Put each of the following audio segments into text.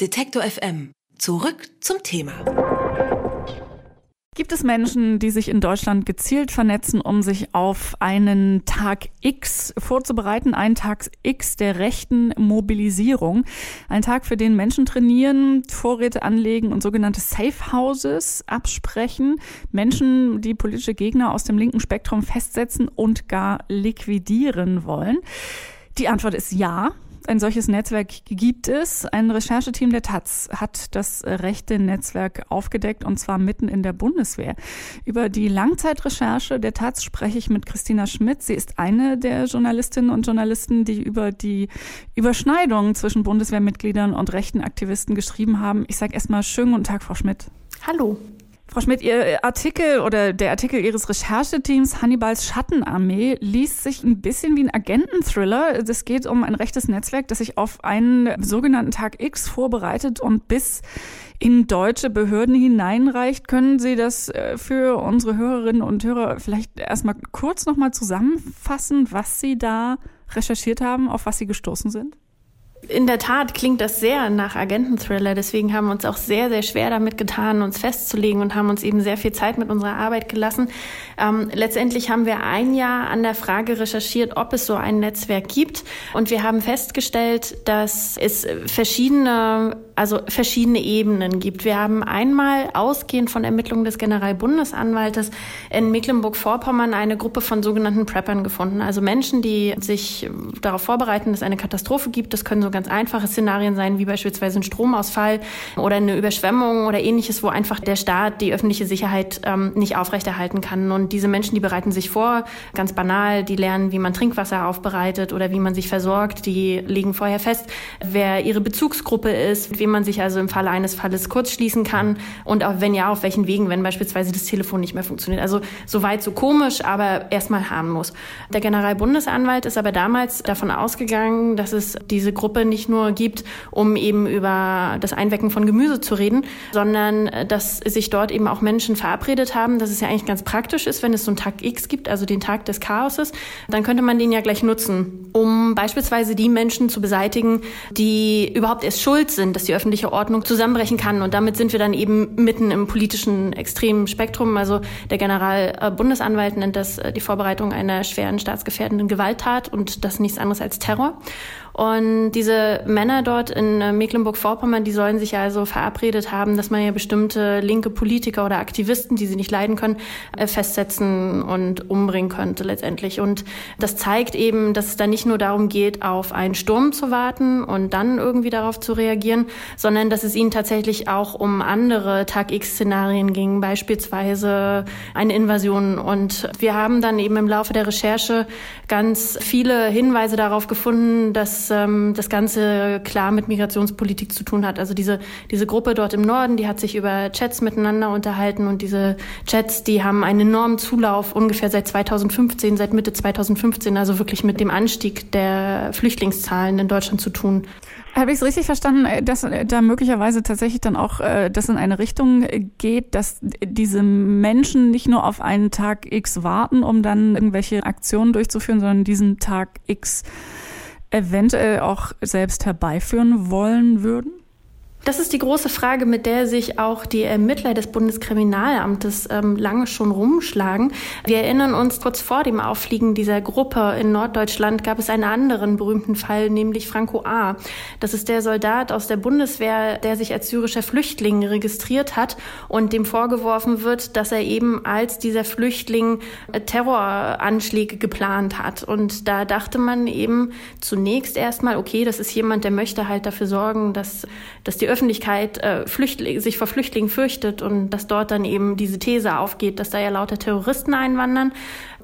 Detektor FM. Zurück zum Thema. Gibt es Menschen, die sich in Deutschland gezielt vernetzen, um sich auf einen Tag X vorzubereiten, einen Tag X der rechten Mobilisierung, ein Tag, für den Menschen trainieren, Vorräte anlegen und sogenannte Safe Houses absprechen, Menschen, die politische Gegner aus dem linken Spektrum festsetzen und gar liquidieren wollen? Die Antwort ist ja. Ein solches Netzwerk gibt es. Ein Rechercheteam der Taz hat das rechte Netzwerk aufgedeckt und zwar mitten in der Bundeswehr. Über die Langzeitrecherche der Taz spreche ich mit Christina Schmidt. Sie ist eine der Journalistinnen und Journalisten, die über die Überschneidung zwischen Bundeswehrmitgliedern und rechten Aktivisten geschrieben haben. Ich sage erstmal schönen guten Tag, Frau Schmidt. Hallo. Frau Schmidt, Ihr Artikel oder der Artikel Ihres Rechercheteams Hannibals Schattenarmee liest sich ein bisschen wie ein Agenten-Thriller. Es geht um ein rechtes Netzwerk, das sich auf einen sogenannten Tag X vorbereitet und bis in deutsche Behörden hineinreicht. Können Sie das äh, für unsere Hörerinnen und Hörer vielleicht erstmal kurz nochmal zusammenfassen, was Sie da recherchiert haben, auf was Sie gestoßen sind? In der Tat klingt das sehr nach Agententhriller. Deswegen haben wir uns auch sehr, sehr schwer damit getan, uns festzulegen und haben uns eben sehr viel Zeit mit unserer Arbeit gelassen. Ähm, letztendlich haben wir ein Jahr an der Frage recherchiert, ob es so ein Netzwerk gibt. Und wir haben festgestellt, dass es verschiedene, also verschiedene Ebenen gibt. Wir haben einmal ausgehend von Ermittlungen des Generalbundesanwaltes in Mecklenburg-Vorpommern eine Gruppe von sogenannten Preppern gefunden. Also Menschen, die sich darauf vorbereiten, dass es eine Katastrophe gibt. Das können so ganz einfache Szenarien sein, wie beispielsweise ein Stromausfall oder eine Überschwemmung oder ähnliches, wo einfach der Staat die öffentliche Sicherheit ähm, nicht aufrechterhalten kann. Und diese Menschen, die bereiten sich vor, ganz banal, die lernen, wie man Trinkwasser aufbereitet oder wie man sich versorgt. Die legen vorher fest, wer ihre Bezugsgruppe ist, mit wem man sich also im Falle eines Falles kurz schließen kann und auch wenn ja, auf welchen Wegen, wenn beispielsweise das Telefon nicht mehr funktioniert. Also so weit, so komisch, aber erstmal harmlos. Der Generalbundesanwalt ist aber damals davon ausgegangen, dass es diese Gruppe nicht nur gibt, um eben über das Einwecken von Gemüse zu reden, sondern äh, dass sich dort eben auch Menschen verabredet haben, dass es ja eigentlich ganz praktisch ist, wenn es so einen Tag X gibt, also den Tag des Chaoses, dann könnte man den ja gleich nutzen, um beispielsweise die Menschen zu beseitigen, die überhaupt erst schuld sind, dass die öffentliche Ordnung zusammenbrechen kann. Und damit sind wir dann eben mitten im politischen extremen Spektrum. Also der Generalbundesanwalt nennt das äh, die Vorbereitung einer schweren staatsgefährdenden Gewalttat und das nichts anderes als Terror. Und diese Männer dort in äh, Mecklenburg-Vorpommern, die sollen sich also verabredet haben, dass man ja bestimmte linke Politiker oder Aktivisten, die sie nicht leiden können, äh, festsetzen und umbringen könnte letztendlich. Und das zeigt eben, dass es da nicht nur darum geht, auf einen Sturm zu warten und dann irgendwie darauf zu reagieren, sondern dass es ihnen tatsächlich auch um andere Tag-X-Szenarien ging, beispielsweise eine Invasion. Und wir haben dann eben im Laufe der Recherche ganz viele Hinweise darauf gefunden, dass ähm, das Ganze klar mit Migrationspolitik zu tun hat. Also diese, diese Gruppe dort im Norden, die hat sich über Chats miteinander unterhalten und diese Chats, die haben einen enormen Zulauf ungefähr seit 2015, seit Mitte 2015, also wirklich mit dem Anstieg der Flüchtlingszahlen in Deutschland zu tun. Habe ich es richtig verstanden, äh, dass äh, da möglicherweise tatsächlich dann auch äh, das in eine Richtung geht, dass diese Menschen nicht nur auf einen Tag X warten, um dann irgendwelche Aktionen durchzuführen, sondern diesen Tag X eventuell auch selbst herbeiführen wollen würden? Das ist die große Frage, mit der sich auch die Ermittler des Bundeskriminalamtes ähm, lange schon rumschlagen. Wir erinnern uns, kurz vor dem Auffliegen dieser Gruppe in Norddeutschland gab es einen anderen berühmten Fall, nämlich Franco A. Das ist der Soldat aus der Bundeswehr, der sich als syrischer Flüchtling registriert hat und dem vorgeworfen wird, dass er eben als dieser Flüchtling äh, Terroranschläge geplant hat. Und da dachte man eben zunächst erstmal, okay, das ist jemand, der möchte halt dafür sorgen, dass, dass die Öffentlichkeit äh, Flüchtling, sich vor Flüchtlingen fürchtet und dass dort dann eben diese These aufgeht, dass da ja lauter Terroristen einwandern.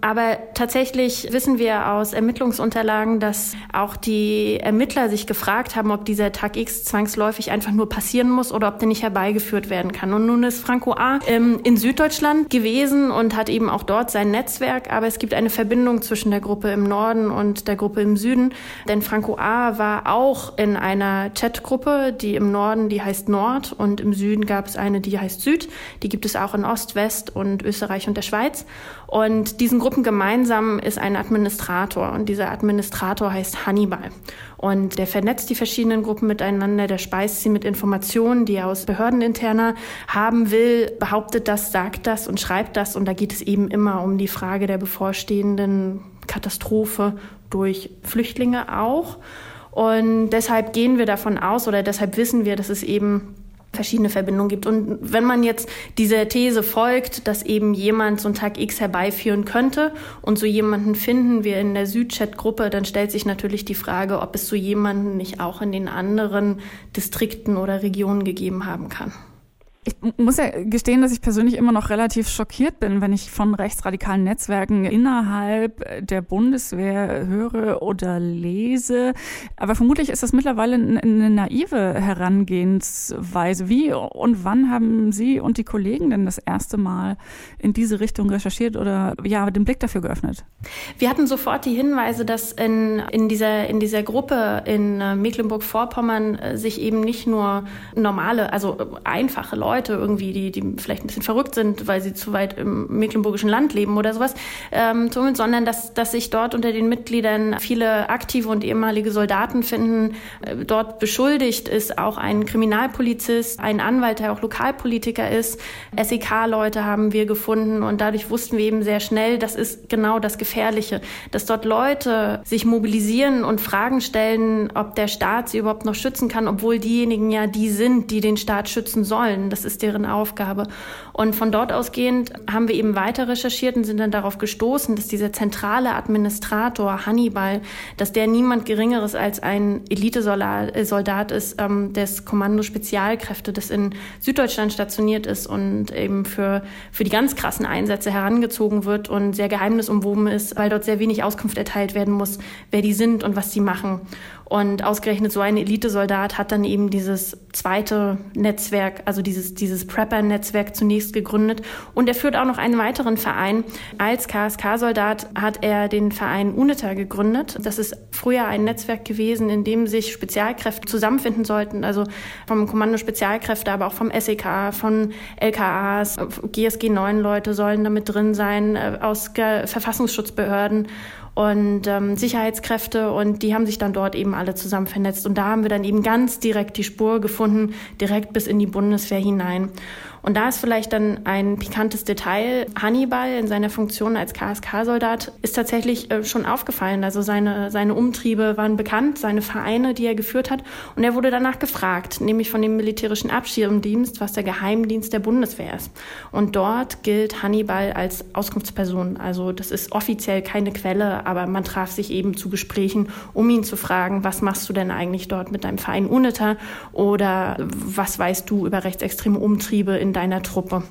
Aber tatsächlich wissen wir aus Ermittlungsunterlagen, dass auch die Ermittler sich gefragt haben, ob dieser Tag X zwangsläufig einfach nur passieren muss oder ob der nicht herbeigeführt werden kann. Und nun ist Franco A. Ähm, in Süddeutschland gewesen und hat eben auch dort sein Netzwerk. Aber es gibt eine Verbindung zwischen der Gruppe im Norden und der Gruppe im Süden. Denn Franco A. war auch in einer Chatgruppe, die im Norden, die heißt Nord und im Süden gab es eine, die heißt Süd. Die gibt es auch in Ost, West und Österreich und der Schweiz. Und diesen Gruppen gemeinsam ist ein Administrator und dieser Administrator heißt Hannibal. Und der vernetzt die verschiedenen Gruppen miteinander, der speist sie mit Informationen, die er aus Behördeninterner haben will, behauptet das, sagt das und schreibt das. Und da geht es eben immer um die Frage der bevorstehenden Katastrophe durch Flüchtlinge auch. Und deshalb gehen wir davon aus oder deshalb wissen wir, dass es eben verschiedene Verbindungen gibt. Und wenn man jetzt dieser These folgt, dass eben jemand so einen Tag X herbeiführen könnte und so jemanden finden wir in der Südchat-Gruppe, dann stellt sich natürlich die Frage, ob es so jemanden nicht auch in den anderen Distrikten oder Regionen gegeben haben kann. Ich muss ja gestehen, dass ich persönlich immer noch relativ schockiert bin, wenn ich von rechtsradikalen Netzwerken innerhalb der Bundeswehr höre oder lese. Aber vermutlich ist das mittlerweile eine naive Herangehensweise. Wie und wann haben Sie und die Kollegen denn das erste Mal in diese Richtung recherchiert oder ja, den Blick dafür geöffnet? Wir hatten sofort die Hinweise, dass in, in, dieser, in dieser Gruppe in äh, Mecklenburg-Vorpommern äh, sich eben nicht nur normale, also einfache Leute Leute irgendwie, die, die vielleicht ein bisschen verrückt sind, weil sie zu weit im mecklenburgischen Land leben oder sowas, ähm, sondern dass, dass sich dort unter den Mitgliedern viele aktive und ehemalige Soldaten finden. Äh, dort beschuldigt ist auch ein Kriminalpolizist, ein Anwalt, der auch Lokalpolitiker ist. SEK-Leute haben wir gefunden und dadurch wussten wir eben sehr schnell, das ist genau das Gefährliche, dass dort Leute sich mobilisieren und Fragen stellen, ob der Staat sie überhaupt noch schützen kann, obwohl diejenigen ja die sind, die den Staat schützen sollen. Das das ist deren Aufgabe. Und von dort ausgehend haben wir eben weiter recherchiert und sind dann darauf gestoßen, dass dieser zentrale Administrator Hannibal, dass der niemand Geringeres als ein Elitesoldat ist ähm, des Kommando Spezialkräfte, das in Süddeutschland stationiert ist und eben für, für die ganz krassen Einsätze herangezogen wird und sehr geheimnisumwoben ist, weil dort sehr wenig Auskunft erteilt werden muss, wer die sind und was sie machen. Und ausgerechnet so ein Elitesoldat hat dann eben dieses zweite Netzwerk, also dieses, dieses Prepper-Netzwerk zunächst gegründet. Und er führt auch noch einen weiteren Verein. Als KSK-Soldat hat er den Verein UNITA gegründet. Das ist früher ein Netzwerk gewesen, in dem sich Spezialkräfte zusammenfinden sollten. Also vom Kommando Spezialkräfte, aber auch vom SEK, von LKAs, GSG 9 Leute sollen damit drin sein, äh, aus Verfassungsschutzbehörden und ähm, Sicherheitskräfte und die haben sich dann dort eben alle zusammen vernetzt und da haben wir dann eben ganz direkt die Spur gefunden, direkt bis in die Bundeswehr hinein. Und da ist vielleicht dann ein pikantes Detail. Hannibal in seiner Funktion als KSK-Soldat ist tatsächlich äh, schon aufgefallen. Also seine, seine Umtriebe waren bekannt, seine Vereine, die er geführt hat. Und er wurde danach gefragt, nämlich von dem militärischen Abschirmdienst, was der Geheimdienst der Bundeswehr ist. Und dort gilt Hannibal als Auskunftsperson. Also das ist offiziell keine Quelle, aber man traf sich eben zu Gesprächen, um ihn zu fragen, was machst du denn eigentlich dort mit deinem Verein UNITA oder was weißt du über rechtsextreme Umtriebe in in deiner Truppe.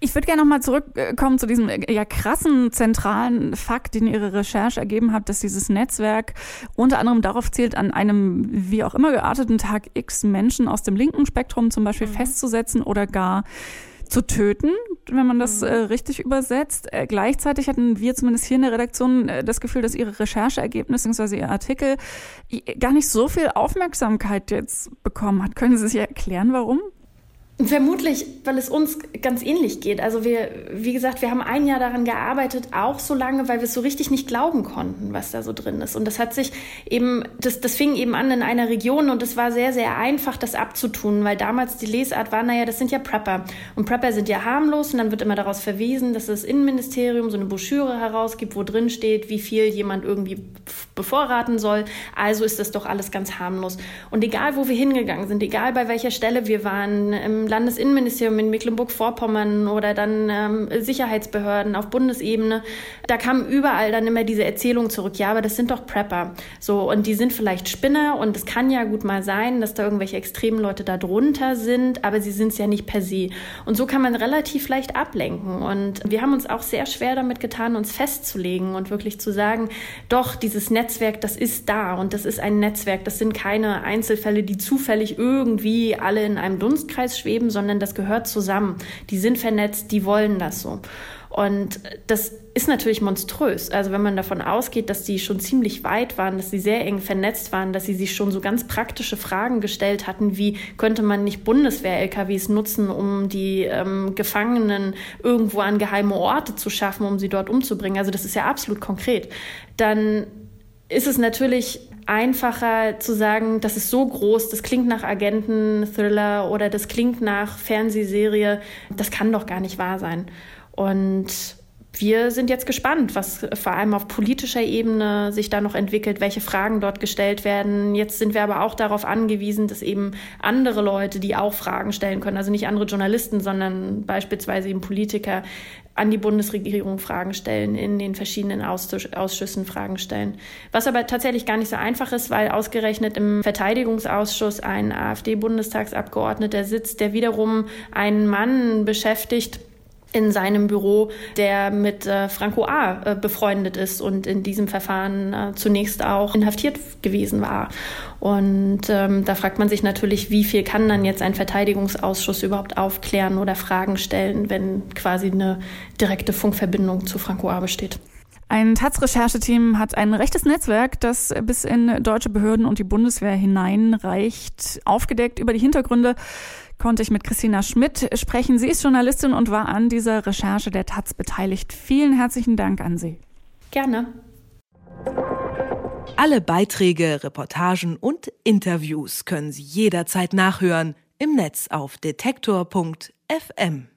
Ich würde gerne nochmal zurückkommen zu diesem ja krassen zentralen Fakt, den Ihre Recherche ergeben hat, dass dieses Netzwerk unter anderem darauf zielt, an einem wie auch immer gearteten Tag X Menschen aus dem linken Spektrum zum Beispiel mhm. festzusetzen oder gar zu töten, wenn man das mhm. äh, richtig übersetzt. Äh, gleichzeitig hatten wir zumindest hier in der Redaktion äh, das Gefühl, dass ihre Rechercheergebnisse bzw. ihr Artikel gar nicht so viel Aufmerksamkeit jetzt bekommen hat. Können Sie sich erklären, warum? Vermutlich, weil es uns ganz ähnlich geht. Also wir, wie gesagt, wir haben ein Jahr daran gearbeitet, auch so lange, weil wir es so richtig nicht glauben konnten, was da so drin ist. Und das hat sich eben, das, das fing eben an in einer Region und es war sehr, sehr einfach, das abzutun, weil damals die Lesart war, naja, das sind ja Prepper. Und Prepper sind ja harmlos und dann wird immer daraus verwiesen, dass das Innenministerium so eine Broschüre herausgibt, wo drin steht, wie viel jemand irgendwie bevorraten soll. Also ist das doch alles ganz harmlos. Und egal, wo wir hingegangen sind, egal bei welcher Stelle wir waren, im Landesinnenministerium in Mecklenburg-Vorpommern oder dann ähm, Sicherheitsbehörden auf Bundesebene, da kam überall dann immer diese Erzählung zurück, ja, aber das sind doch Prepper. So, und die sind vielleicht Spinner und es kann ja gut mal sein, dass da irgendwelche extremen Leute da drunter sind, aber sie sind es ja nicht per se. Und so kann man relativ leicht ablenken. Und wir haben uns auch sehr schwer damit getan, uns festzulegen und wirklich zu sagen, doch, dieses Netzwerk, das ist da und das ist ein Netzwerk, das sind keine Einzelfälle, die zufällig irgendwie alle in einem Dunstkreis schweben, sondern das gehört zusammen. Die sind vernetzt, die wollen das so. Und das ist natürlich monströs. Also wenn man davon ausgeht, dass die schon ziemlich weit waren, dass sie sehr eng vernetzt waren, dass sie sich schon so ganz praktische Fragen gestellt hatten, wie könnte man nicht Bundeswehr-LKWs nutzen, um die ähm, Gefangenen irgendwo an geheime Orte zu schaffen, um sie dort umzubringen. Also das ist ja absolut konkret. Dann ist es natürlich einfacher zu sagen, das ist so groß, das klingt nach Agenten-Thriller oder das klingt nach Fernsehserie. Das kann doch gar nicht wahr sein. Und wir sind jetzt gespannt, was vor allem auf politischer Ebene sich da noch entwickelt, welche Fragen dort gestellt werden. Jetzt sind wir aber auch darauf angewiesen, dass eben andere Leute, die auch Fragen stellen können, also nicht andere Journalisten, sondern beispielsweise eben Politiker, an die Bundesregierung Fragen stellen, in den verschiedenen Ausschüssen Fragen stellen. Was aber tatsächlich gar nicht so einfach ist, weil ausgerechnet im Verteidigungsausschuss ein AfD-Bundestagsabgeordneter sitzt, der wiederum einen Mann beschäftigt, in seinem Büro, der mit äh, Franco A. Äh, befreundet ist und in diesem Verfahren äh, zunächst auch inhaftiert gewesen war. Und ähm, da fragt man sich natürlich, wie viel kann dann jetzt ein Verteidigungsausschuss überhaupt aufklären oder Fragen stellen, wenn quasi eine direkte Funkverbindung zu Franco A. besteht. Ein Taz-Rechercheteam hat ein rechtes Netzwerk, das bis in deutsche Behörden und die Bundeswehr hineinreicht, aufgedeckt über die Hintergründe konnte ich mit Christina Schmidt sprechen. Sie ist Journalistin und war an dieser Recherche der Taz beteiligt. Vielen herzlichen Dank an Sie. Gerne. Alle Beiträge, Reportagen und Interviews können Sie jederzeit nachhören im Netz auf detektor.fm.